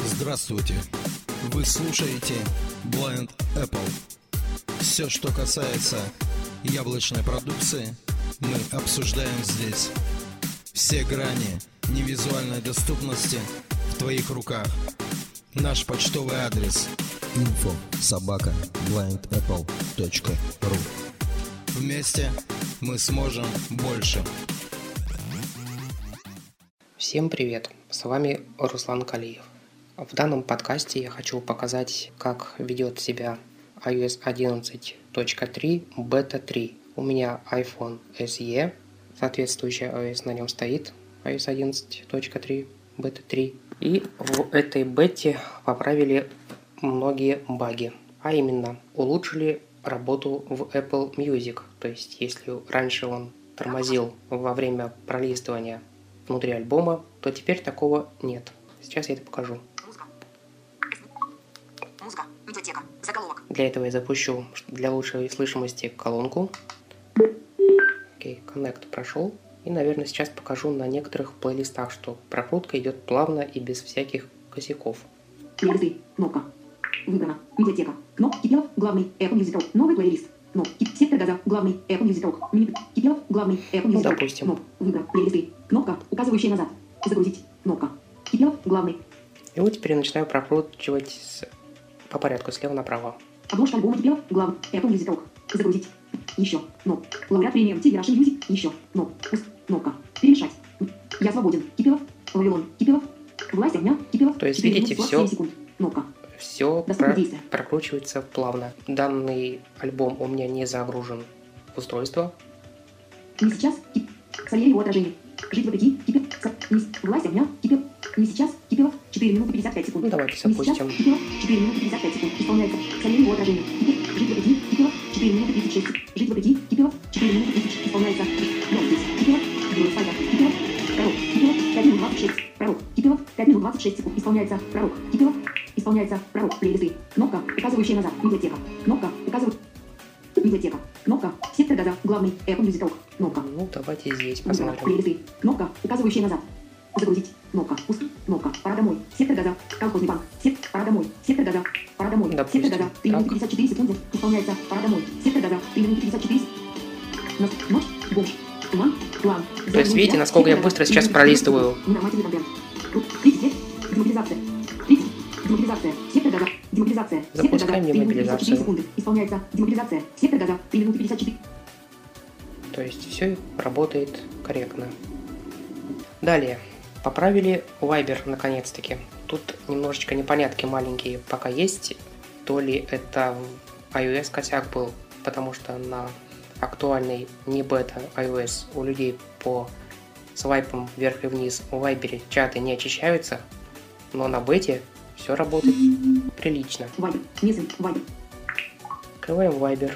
Здравствуйте! Вы слушаете Blind Apple. Все, что касается яблочной продукции, мы обсуждаем здесь. Все грани невизуальной доступности в твоих руках. Наш почтовый адрес info собака blindapple.ru Вместе мы сможем больше. Всем привет! С вами Руслан Калиев. В данном подкасте я хочу показать, как ведет себя iOS 11.3 Beta 3. У меня iPhone SE, соответствующая iOS на нем стоит, iOS 11.3 Beta 3. И в этой бете поправили многие баги, а именно улучшили работу в Apple Music. То есть, если раньше он тормозил во время пролистывания внутри альбома, то теперь такого нет. Сейчас я это покажу. Для этого я запущу для лучшей слышимости колонку. Окей, Connect прошел. И, наверное, сейчас покажу на некоторых плейлистах, что прокрутка идет плавно и без всяких косяков. Кнопка. Выбрано. Медиатека. Кипелов. Главный. Apple Music Talk. Новый плейлист. Кнопка. Сектор газа. Главный. Apple Music. Меню. Кипелов. Главный. Apple Music допустим. Кнопка. Выбрано. Плейлисты. Кнопка, указывающая назад. Загрузить. Кнопка. Кипелов. Главный. И вот теперь я начинаю прокручивать с- по порядку слева направо. Обложка альбома Кипелов. Главный. Apple Music Talk. Загрузить. Еще. Кнопка. Лауреат премии MTV Russian Music. Еще. Пуск. Кнопка. Перемешать. Я свободен. Кипелов. Вавилон. Кипелов. Власть огня. Кипелов. То есть, 4 видите. 47 секунд. Кнопка. Все действие. прокручивается плавно. Данный альбом у меня не загружен в устройство. Не сейчас. Сальери его отражение. Жить вопреки. С- Власть огня. Кипелов. Не сейчас. Кипелов. 4 минуты 55 секунд. Ну, давайте Не сейчас. запустим. Кипелов. 4 минуты 55 секунд. Исполняется. Сальери его отражение. Кипелов. Жить вопреки. Кипелов. 4 минуты 36 секунд. Жить вопреки. Кипелов. 4 минуты 30. Исполняется. Я здесь. Кипелов. Белый спальня. Кипелов. Пророк. Кипелов. 5 минут 26. Пророк. Кипелов. 5 минут 26 секунд. Исполняется. Пророк. Кипелов. Исполняется. Пророк. Плейлисты. Кнопка, указывающая назад. Медиатека. Кнопка, указывающая... Медиатека. Кнопка. Сектор газа. Главный. Apple Music Talk. Кнопка. Ну, давайте здесь посмотрим. Плейлисты. Кнопка, указывающая назад. Загрузить. Кнопка. Пуск. Кнопка. Пора домой. Сектор газа. Колхозный банк. Сектор. Пора домой. Сектор газа. Пора домой. Допустим. Сектор газа. 3 минуты Так. 54 секунды. Исполняется. Пора домой. Сектор газа. 3 минуты 54 Ночь. Ночь. Бомж. Туман. План. То есть, видите, насколько я быстро сейчас пролистываю. Демобилизация. Сектор Запускаем газа. 3 минуты 54 демобилизацию. секунды. Исполняется. Демобилизация. Сектор газа. 3 минуты 54 То есть все работает корректно. Далее. Поправили Viber наконец-таки. Тут немножечко непонятки маленькие пока есть. То ли это iOS косяк был, потому что на актуальной не бета iOS у людей по свайпам вверх и вниз в Viber чаты не очищаются, но на бете все работает прилично. Viber. Мессен. Viber. Открываем Viber.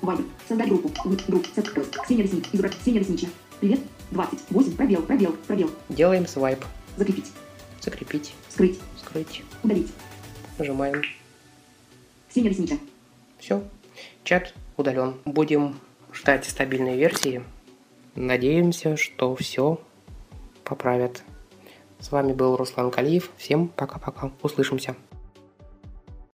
Viber. Создать группу. Групп. Сет. Поиск. Ксения Лесник. Избрать. Ксения Лесничья. Привет. 28. Пробел. Пробел. Пробел. Делаем свайп. Закрепить. Закрепить. Скрыть. Скрыть. Удалить. Нажимаем. Ксения Лесничья. Все, чат удален. Будем ждать стабильной версии. Надеемся, что все поправят. С вами был Руслан Калиев. Всем пока-пока. Услышимся.